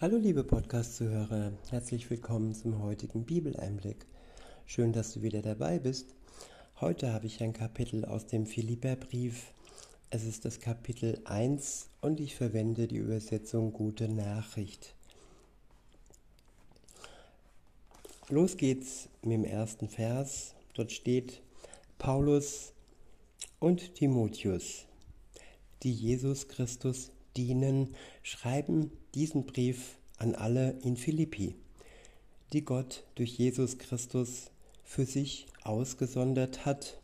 Hallo liebe Podcast-Zuhörer, herzlich willkommen zum heutigen Bibeleinblick. Schön, dass du wieder dabei bist. Heute habe ich ein Kapitel aus dem Philipperbrief. Es ist das Kapitel 1 und ich verwende die Übersetzung Gute Nachricht. Los geht's mit dem ersten Vers. Dort steht Paulus und Timotheus, die Jesus Christus dienen, schreiben diesen Brief an alle in Philippi, die Gott durch Jesus Christus für sich ausgesondert hat,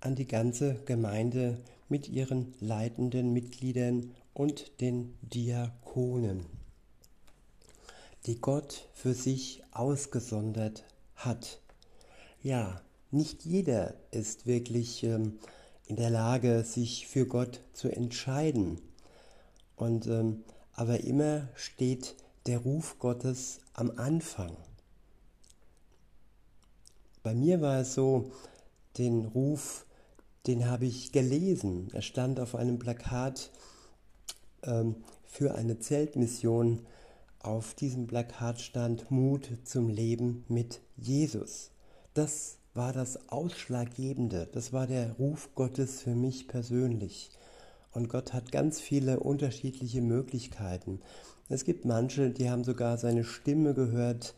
an die ganze Gemeinde mit ihren leitenden Mitgliedern und den Diakonen, die Gott für sich ausgesondert hat. Ja, nicht jeder ist wirklich ähm, in der Lage, sich für Gott zu entscheiden. Und, ähm, aber immer steht der Ruf Gottes am Anfang. Bei mir war es so, den Ruf, den habe ich gelesen. Er stand auf einem Plakat ähm, für eine Zeltmission. Auf diesem Plakat stand Mut zum Leben mit Jesus. Das war das Ausschlaggebende. Das war der Ruf Gottes für mich persönlich. Und Gott hat ganz viele unterschiedliche Möglichkeiten. Es gibt manche, die haben sogar seine Stimme gehört.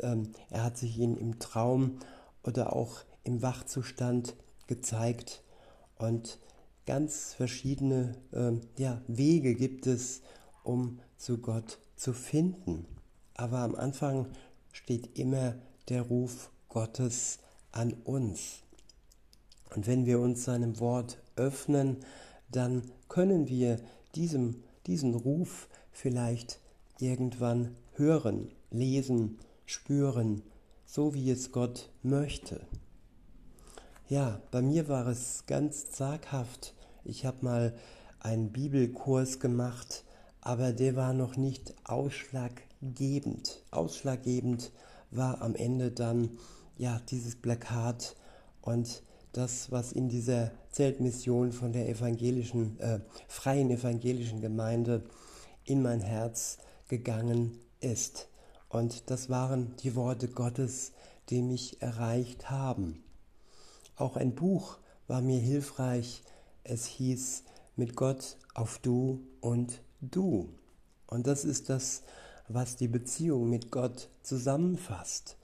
Ähm, er hat sich ihnen im Traum oder auch im Wachzustand gezeigt. Und ganz verschiedene ähm, ja, Wege gibt es, um zu Gott zu finden. Aber am Anfang steht immer der Ruf Gottes an uns. Und wenn wir uns seinem Wort öffnen, dann können wir diesem, diesen Ruf vielleicht irgendwann hören, lesen, spüren, so wie es Gott möchte. Ja, bei mir war es ganz zaghaft. Ich habe mal einen Bibelkurs gemacht, aber der war noch nicht ausschlaggebend. Ausschlaggebend war am Ende dann ja dieses Plakat und das, was in dieser Zeltmission von der evangelischen, äh, freien evangelischen Gemeinde in mein Herz gegangen ist. Und das waren die Worte Gottes, die mich erreicht haben. Auch ein Buch war mir hilfreich. Es hieß Mit Gott auf Du und Du. Und das ist das, was die Beziehung mit Gott zusammenfasst.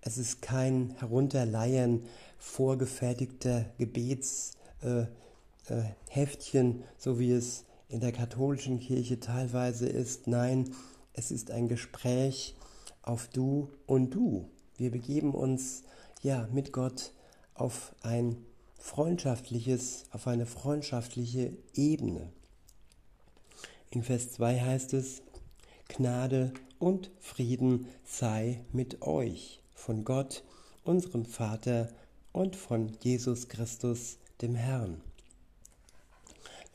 Es ist kein Herunterleiern vorgefertigter Gebetsheftchen, so wie es in der katholischen Kirche teilweise ist. Nein, es ist ein Gespräch auf Du und Du. Wir begeben uns ja mit Gott auf ein freundschaftliches, auf eine freundschaftliche Ebene. In Vers 2 heißt es, Gnade und Frieden sei mit euch von Gott, unserem Vater und von Jesus Christus, dem Herrn.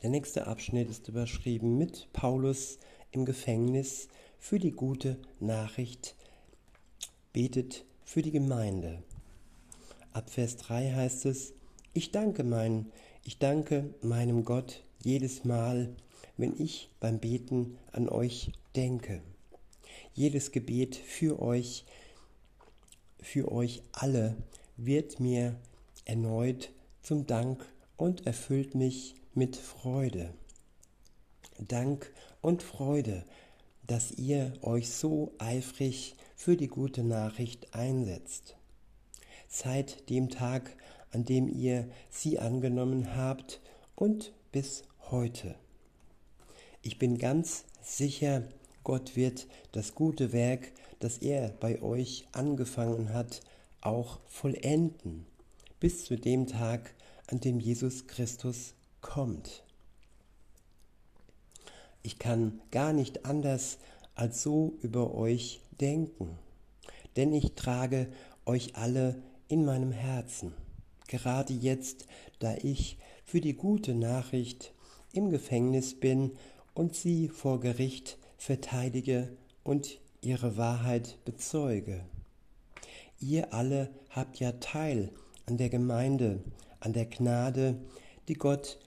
Der nächste Abschnitt ist überschrieben mit Paulus im Gefängnis für die gute Nachricht, betet für die Gemeinde. Ab Vers 3 heißt es, ich danke mein, ich danke meinem Gott jedes Mal, wenn ich beim Beten an euch denke. Jedes Gebet für euch für euch alle wird mir erneut zum Dank und erfüllt mich mit Freude. Dank und Freude, dass ihr euch so eifrig für die gute Nachricht einsetzt. Seit dem Tag, an dem ihr sie angenommen habt und bis heute. Ich bin ganz sicher, Gott wird das gute Werk, das er bei euch angefangen hat, auch vollenden, bis zu dem Tag, an dem Jesus Christus kommt. Ich kann gar nicht anders als so über euch denken, denn ich trage euch alle in meinem Herzen, gerade jetzt, da ich für die gute Nachricht im Gefängnis bin und sie vor Gericht verteidige und ihre Wahrheit bezeuge. Ihr alle habt ja Teil an der Gemeinde, an der Gnade, die Gott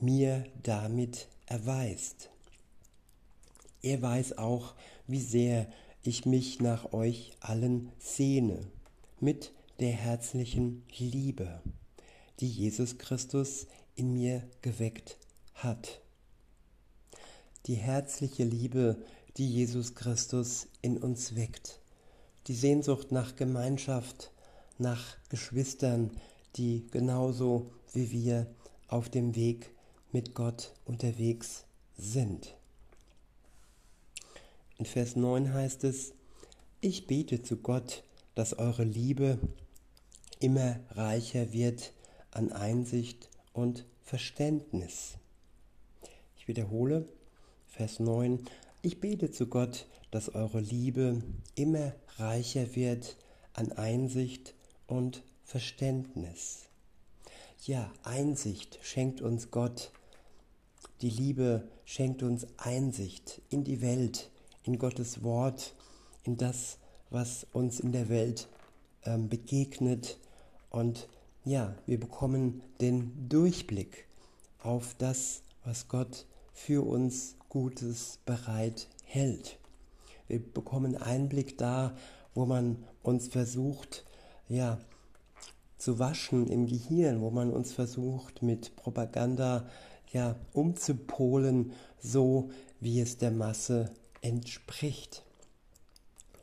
mir damit erweist. Er weiß auch, wie sehr ich mich nach euch allen sehne, mit der herzlichen Liebe, die Jesus Christus in mir geweckt hat. Die herzliche Liebe, die Jesus Christus in uns weckt. Die Sehnsucht nach Gemeinschaft, nach Geschwistern, die genauso wie wir auf dem Weg mit Gott unterwegs sind. In Vers 9 heißt es, ich bete zu Gott, dass eure Liebe immer reicher wird an Einsicht und Verständnis. Ich wiederhole, Vers 9, ich bete zu Gott, dass eure Liebe immer reicher wird an Einsicht und Verständnis. Ja, Einsicht schenkt uns Gott. Die Liebe schenkt uns Einsicht in die Welt, in Gottes Wort, in das, was uns in der Welt ähm, begegnet. Und ja, wir bekommen den Durchblick auf das, was Gott für uns Gutes bereit hält. Wir bekommen Einblick da, wo man uns versucht, ja, zu waschen im Gehirn, wo man uns versucht mit Propaganda ja umzupolen, so wie es der Masse entspricht.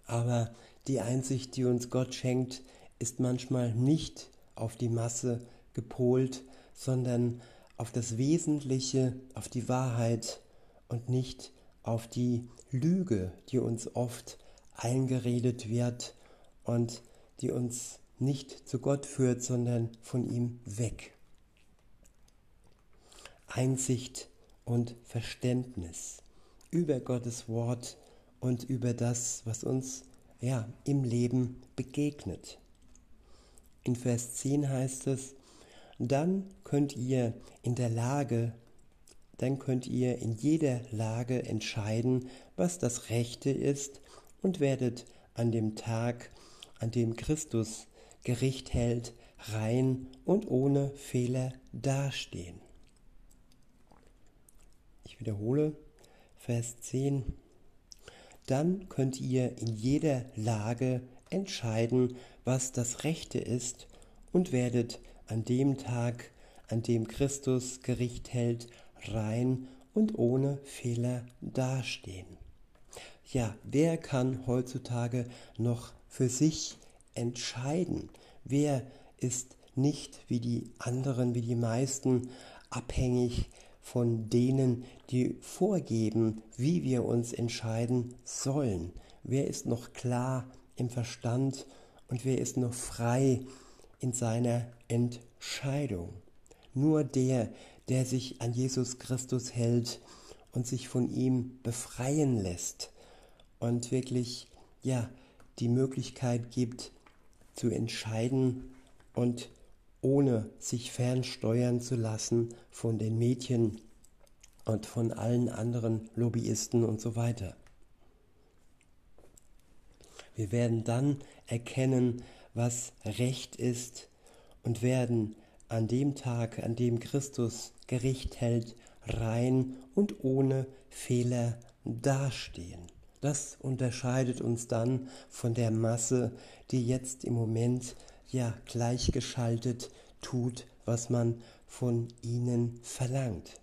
Aber die Einsicht, die uns Gott schenkt, ist manchmal nicht auf die Masse gepolt, sondern auf das Wesentliche, auf die Wahrheit und nicht auf die Lüge, die uns oft eingeredet wird und die uns nicht zu Gott führt, sondern von ihm weg. Einsicht und Verständnis über Gottes Wort und über das, was uns ja im Leben begegnet. In Vers 10 heißt es, dann könnt ihr in der Lage, dann könnt ihr in jeder Lage entscheiden, was das Rechte ist und werdet an dem Tag, an dem Christus Gericht hält, rein und ohne Fehler dastehen. Ich wiederhole Vers 10. Dann könnt ihr in jeder Lage entscheiden, was das Rechte ist und werdet an dem Tag, an dem Christus Gericht hält, rein und ohne Fehler dastehen. Ja, wer kann heutzutage noch für sich entscheiden. Wer ist nicht wie die anderen, wie die meisten abhängig von denen, die vorgeben, wie wir uns entscheiden sollen. Wer ist noch klar im Verstand und wer ist noch frei in seiner Entscheidung? Nur der, der sich an Jesus Christus hält und sich von ihm befreien lässt und wirklich ja die Möglichkeit gibt, zu entscheiden und ohne sich fernsteuern zu lassen von den Mädchen und von allen anderen Lobbyisten und so weiter. Wir werden dann erkennen, was Recht ist und werden an dem Tag, an dem Christus Gericht hält, rein und ohne Fehler dastehen. Das unterscheidet uns dann von der Masse, die jetzt im Moment ja gleichgeschaltet tut, was man von ihnen verlangt.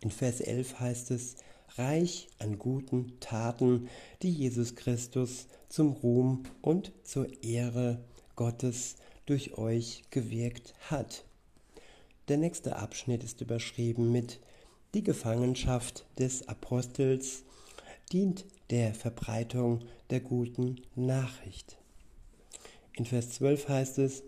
In Vers 11 heißt es, reich an guten Taten, die Jesus Christus zum Ruhm und zur Ehre Gottes durch euch gewirkt hat. Der nächste Abschnitt ist überschrieben mit die Gefangenschaft des Apostels dient der Verbreitung der guten Nachricht. In Vers 12 heißt es,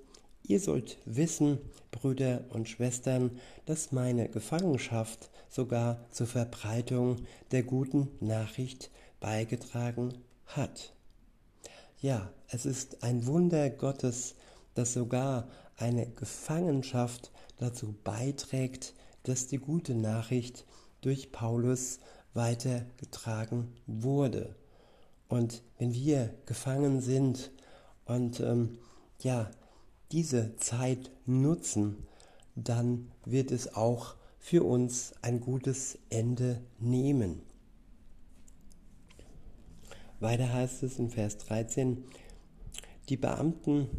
ihr sollt wissen, Brüder und Schwestern, dass meine Gefangenschaft sogar zur Verbreitung der guten Nachricht beigetragen hat. Ja, es ist ein Wunder Gottes, dass sogar eine Gefangenschaft dazu beiträgt, dass die gute Nachricht durch Paulus weitergetragen wurde. Und wenn wir gefangen sind und ähm, ja, diese Zeit nutzen, dann wird es auch für uns ein gutes Ende nehmen. Weiter heißt es in Vers 13, die Beamten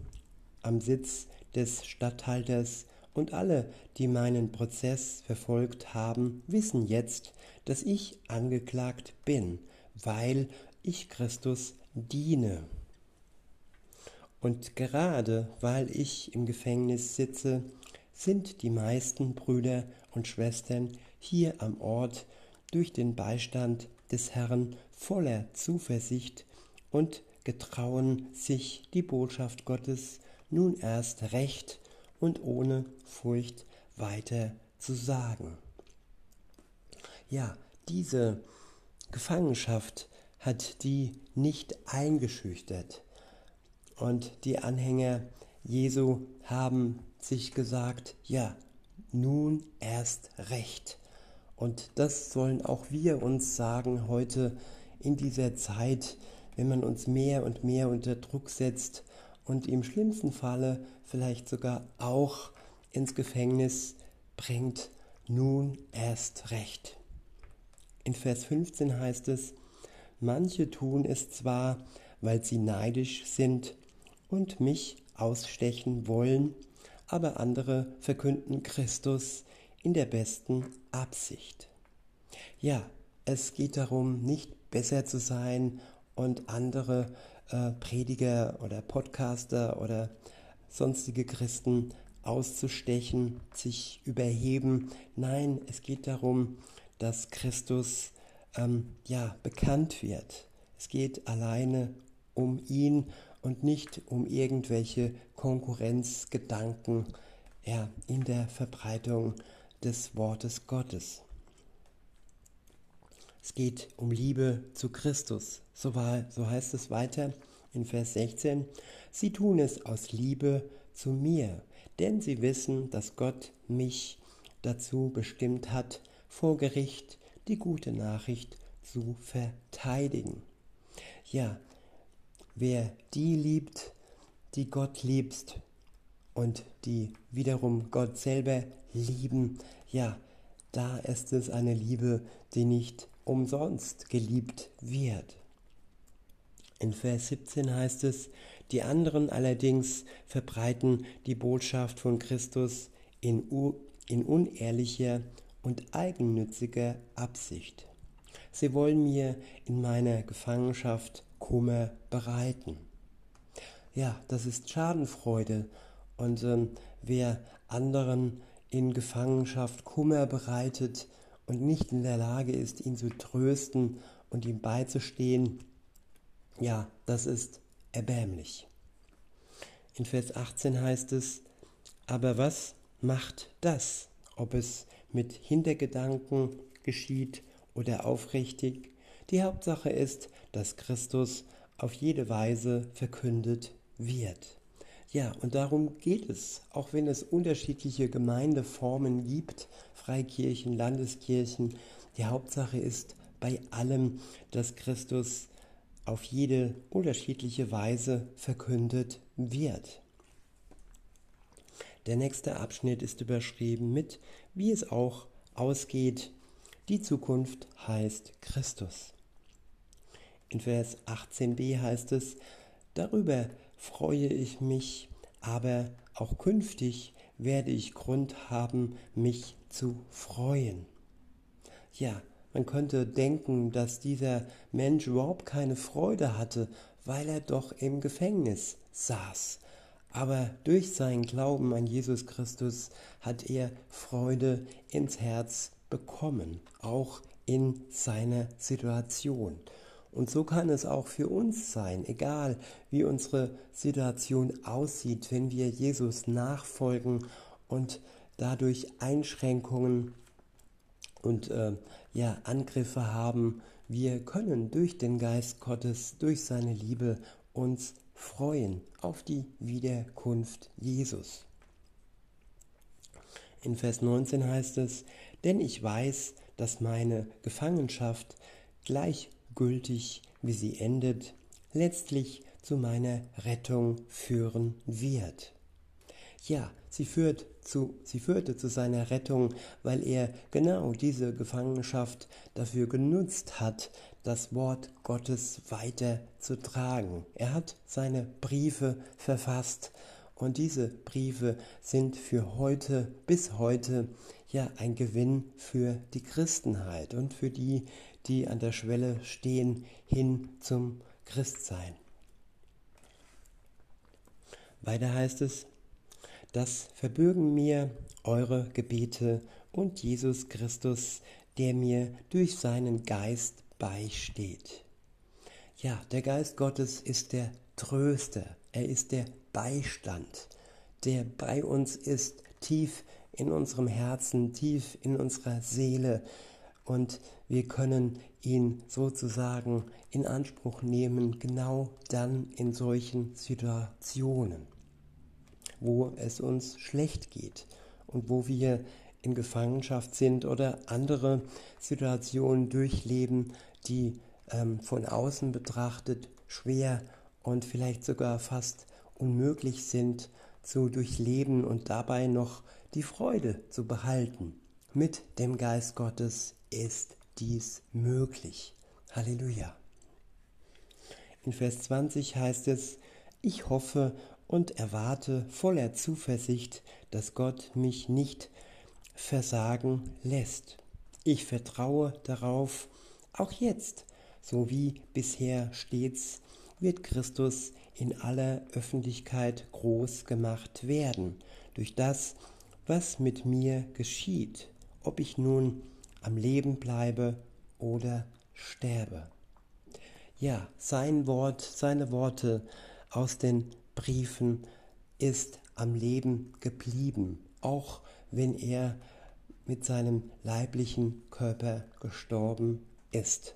am Sitz des Statthalters und alle, die meinen Prozess verfolgt haben, wissen jetzt, dass ich angeklagt bin, weil ich Christus diene. Und gerade weil ich im Gefängnis sitze, sind die meisten Brüder und Schwestern hier am Ort durch den Beistand des Herrn voller Zuversicht und getrauen sich die Botschaft Gottes nun erst recht und ohne Furcht weiter zu sagen. Ja, diese Gefangenschaft hat die nicht eingeschüchtert. Und die Anhänger Jesu haben sich gesagt, ja, nun erst recht. Und das sollen auch wir uns sagen heute in dieser Zeit, wenn man uns mehr und mehr unter Druck setzt und im schlimmsten Falle vielleicht sogar auch ins Gefängnis bringt, nun erst recht. In Vers 15 heißt es, manche tun es zwar, weil sie neidisch sind und mich ausstechen wollen, aber andere verkünden Christus in der besten Absicht. Ja, es geht darum, nicht besser zu sein und andere äh, Prediger oder Podcaster oder sonstige Christen auszustechen, sich überheben. Nein, es geht darum, dass Christus ähm, ja bekannt wird. Es geht alleine um ihn und nicht um irgendwelche Konkurrenzgedanken ja, in der Verbreitung des Wortes Gottes. Es geht um Liebe zu Christus. So, war, so heißt es weiter in Vers 16. Sie tun es aus Liebe zu mir, denn sie wissen, dass Gott mich dazu bestimmt hat, vor Gericht die gute Nachricht zu verteidigen. Ja, wer die liebt, die Gott liebt und die wiederum Gott selber lieben, ja, da ist es eine Liebe, die nicht umsonst geliebt wird. In Vers 17 heißt es, die anderen allerdings verbreiten die Botschaft von Christus in, in unehrlicher und eigennütziger Absicht. Sie wollen mir in meiner Gefangenschaft Kummer bereiten. Ja, das ist Schadenfreude. Und ähm, wer anderen in Gefangenschaft Kummer bereitet und nicht in der Lage ist, ihn zu trösten und ihm beizustehen, ja, das ist erbärmlich. In Vers 18 heißt es, aber was macht das, ob es mit Hintergedanken geschieht oder aufrichtig? Die Hauptsache ist, dass Christus auf jede Weise verkündet wird. Ja, und darum geht es, auch wenn es unterschiedliche Gemeindeformen gibt, Freikirchen, Landeskirchen. Die Hauptsache ist bei allem, dass Christus auf jede unterschiedliche Weise verkündet wird. Der nächste Abschnitt ist überschrieben mit, wie es auch ausgeht. Die Zukunft heißt Christus. In Vers 18b heißt es, darüber freue ich mich, aber auch künftig werde ich Grund haben, mich zu freuen. Ja, man könnte denken, dass dieser Mensch überhaupt keine Freude hatte, weil er doch im Gefängnis saß. Aber durch seinen Glauben an Jesus Christus hat er Freude ins Herz bekommen, auch in seiner Situation. Und so kann es auch für uns sein, egal wie unsere Situation aussieht, wenn wir Jesus nachfolgen und dadurch Einschränkungen und äh, ja, Angriffe haben. Wir können durch den Geist Gottes, durch seine Liebe uns freuen auf die Wiederkunft Jesus. In Vers 19 heißt es, denn ich weiß, dass meine Gefangenschaft gleichgültig, wie sie endet, letztlich zu meiner Rettung führen wird. Ja, sie, führt zu, sie führte zu seiner Rettung, weil er genau diese Gefangenschaft dafür genutzt hat, das Wort Gottes weiterzutragen. Er hat seine Briefe verfasst und diese Briefe sind für heute, bis heute, ja ein Gewinn für die Christenheit und für die, die an der Schwelle stehen, hin zum Christsein. Weiter heißt es, das verbürgen mir eure Gebete und Jesus Christus, der mir durch seinen Geist beisteht. Ja, der Geist Gottes ist der Tröster, er ist der Beistand, der bei uns ist, tief in unserem Herzen, tief in unserer Seele. Und wir können ihn sozusagen in Anspruch nehmen, genau dann in solchen Situationen, wo es uns schlecht geht und wo wir in Gefangenschaft sind oder andere Situationen durchleben, die ähm, von außen betrachtet schwer und vielleicht sogar fast unmöglich sind zu durchleben und dabei noch die Freude zu behalten. Mit dem Geist Gottes ist dies möglich. Halleluja. In Vers 20 heißt es, ich hoffe und erwarte voller Zuversicht, dass Gott mich nicht versagen lässt. Ich vertraue darauf, auch jetzt, so wie bisher stets, wird Christus in aller Öffentlichkeit groß gemacht werden, durch das, was mit mir geschieht, ob ich nun am Leben bleibe oder sterbe. Ja, sein Wort, seine Worte aus den Briefen ist am Leben geblieben, auch wenn er mit seinem leiblichen Körper gestorben ist.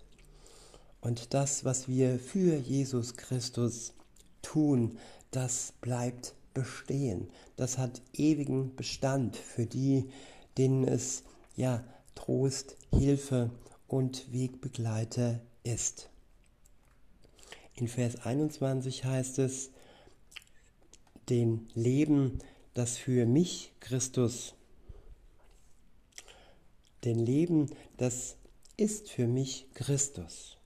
Und das, was wir für Jesus Christus tun, das bleibt bestehen. Das hat ewigen Bestand für die, denen es ja Trost, Hilfe und Wegbegleiter ist. In Vers 21 heißt es, den Leben, das für mich Christus, den Leben, das ist für mich Christus.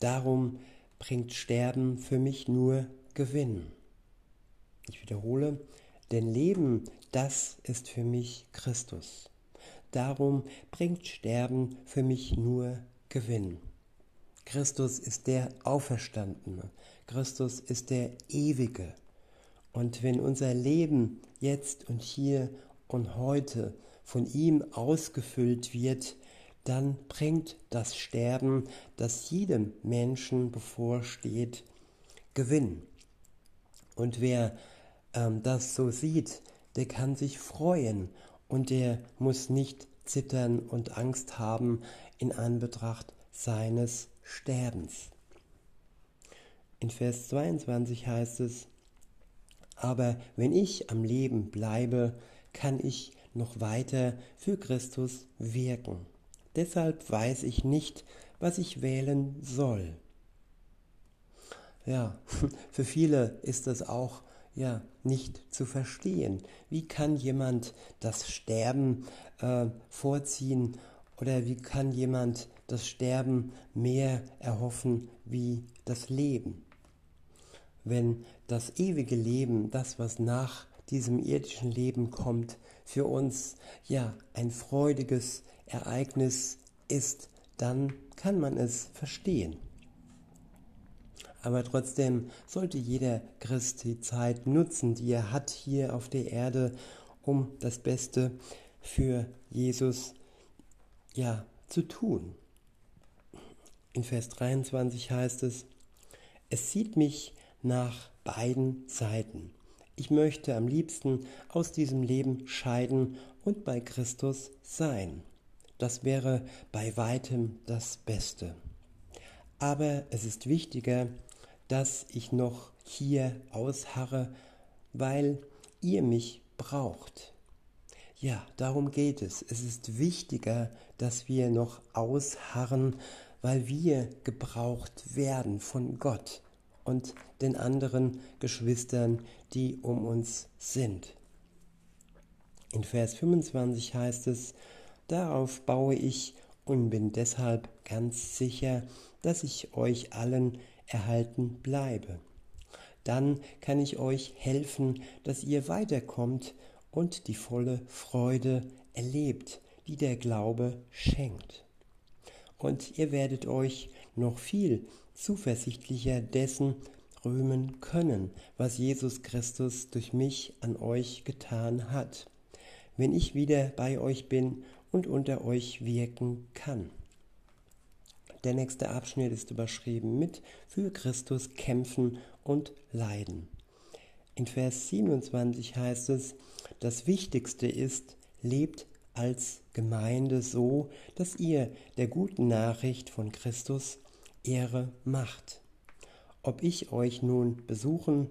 Darum bringt Sterben für mich nur Gewinn. Ich wiederhole, denn Leben, das ist für mich Christus. Darum bringt Sterben für mich nur Gewinn. Christus ist der Auferstandene. Christus ist der Ewige. Und wenn unser Leben jetzt und hier und heute von ihm ausgefüllt wird, dann bringt das Sterben, das jedem Menschen bevorsteht, Gewinn. Und wer ähm, das so sieht, der kann sich freuen und der muss nicht zittern und Angst haben in Anbetracht seines Sterbens. In Vers 22 heißt es, aber wenn ich am Leben bleibe, kann ich noch weiter für Christus wirken. Deshalb weiß ich nicht, was ich wählen soll. Ja, für viele ist das auch ja nicht zu verstehen. Wie kann jemand das Sterben äh, vorziehen oder wie kann jemand das Sterben mehr erhoffen wie das Leben? Wenn das ewige Leben, das was nach diesem irdischen Leben kommt, für uns ja ein freudiges Ereignis ist, dann kann man es verstehen. Aber trotzdem sollte jeder Christ die Zeit nutzen, die er hat hier auf der Erde, um das Beste für Jesus ja zu tun. In Vers 23 heißt es, es sieht mich nach beiden Seiten. Ich möchte am liebsten aus diesem Leben scheiden und bei Christus sein. Das wäre bei weitem das Beste. Aber es ist wichtiger, dass ich noch hier ausharre, weil ihr mich braucht. Ja, darum geht es. Es ist wichtiger, dass wir noch ausharren, weil wir gebraucht werden von Gott. und den anderen Geschwistern, die um uns sind. In Vers 25 heißt es, darauf baue ich und bin deshalb ganz sicher, dass ich euch allen erhalten bleibe. Dann kann ich euch helfen, dass ihr weiterkommt und die volle Freude erlebt, die der Glaube schenkt. Und ihr werdet euch noch viel zuversichtlicher dessen rühmen können, was Jesus Christus durch mich an euch getan hat, wenn ich wieder bei euch bin und unter euch wirken kann. Der nächste Abschnitt ist überschrieben mit für Christus kämpfen und leiden. In Vers 27 heißt es, das Wichtigste ist, lebt als Gemeinde so, dass ihr der guten Nachricht von Christus Ehre macht. Ob ich euch nun besuchen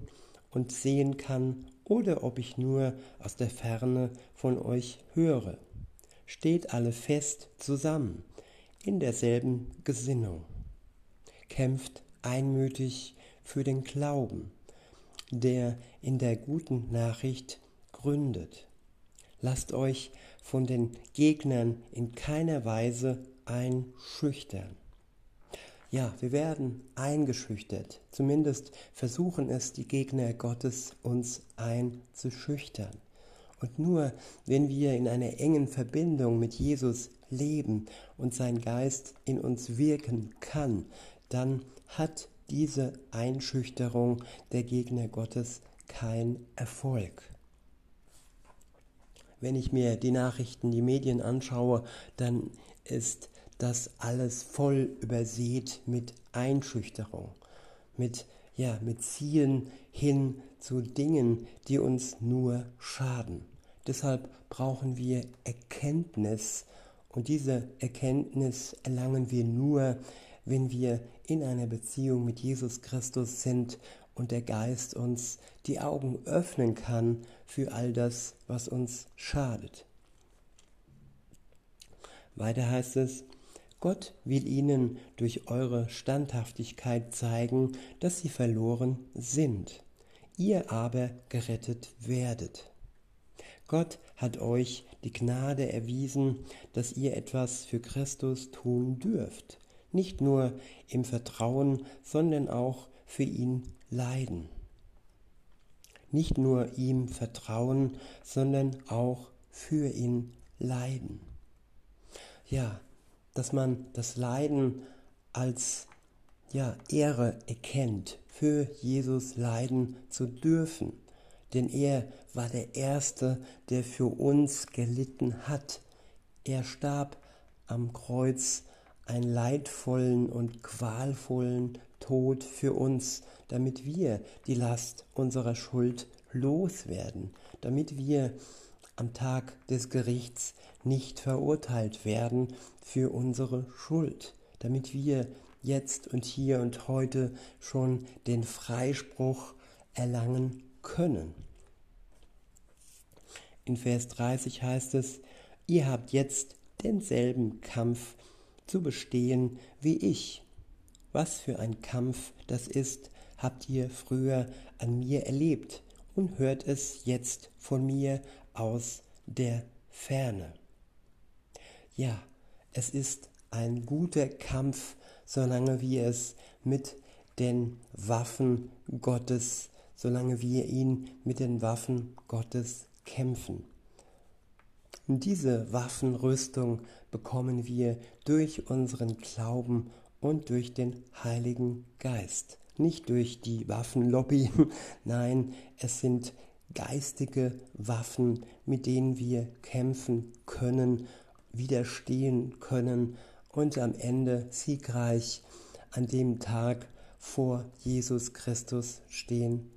und sehen kann oder ob ich nur aus der Ferne von euch höre. Steht alle fest zusammen in derselben Gesinnung. Kämpft einmütig für den Glauben, der in der guten Nachricht gründet. Lasst euch von den Gegnern in keiner Weise einschüchtern. Ja, wir werden eingeschüchtert. Zumindest versuchen es die Gegner Gottes, uns einzuschüchtern. Und nur wenn wir in einer engen Verbindung mit Jesus leben und sein Geist in uns wirken kann, dann hat diese Einschüchterung der Gegner Gottes kein Erfolg. Wenn ich mir die Nachrichten, die Medien anschaue, dann ist das alles voll übersät mit Einschüchterung, mit, ja, mit Zielen hin zu Dingen, die uns nur schaden. Deshalb brauchen wir Erkenntnis und diese Erkenntnis erlangen wir nur, wenn wir in einer Beziehung mit Jesus Christus sind und der Geist uns die Augen öffnen kann für all das, was uns schadet. Weiter heißt es, Gott will ihnen durch eure Standhaftigkeit zeigen, dass sie verloren sind, ihr aber gerettet werdet. Gott hat euch die Gnade erwiesen, dass ihr etwas für Christus tun dürft, nicht nur im Vertrauen, sondern auch für ihn leiden. Nicht nur ihm vertrauen, sondern auch für ihn leiden. Ja, dass man das Leiden als ja, Ehre erkennt, für Jesus leiden zu dürfen. Denn er war der Erste, der für uns gelitten hat. Er starb am Kreuz einen leidvollen und qualvollen Tod für uns, damit wir die Last unserer Schuld loswerden, damit wir am Tag des Gerichts nicht verurteilt werden für unsere Schuld, damit wir jetzt und hier und heute schon den Freispruch erlangen können. In Vers 30 heißt es, ihr habt jetzt denselben Kampf zu bestehen wie ich. Was für ein Kampf das ist, habt ihr früher an mir erlebt und hört es jetzt von mir aus der Ferne. Ja, es ist ein guter Kampf, solange wir es mit den Waffen Gottes, solange wir ihn mit den Waffen Gottes kämpfen. Und diese Waffenrüstung bekommen wir durch unseren Glauben und durch den Heiligen Geist. Nicht durch die Waffenlobby, nein, es sind geistige Waffen, mit denen wir kämpfen können, widerstehen können und am Ende siegreich an dem Tag vor Jesus Christus stehen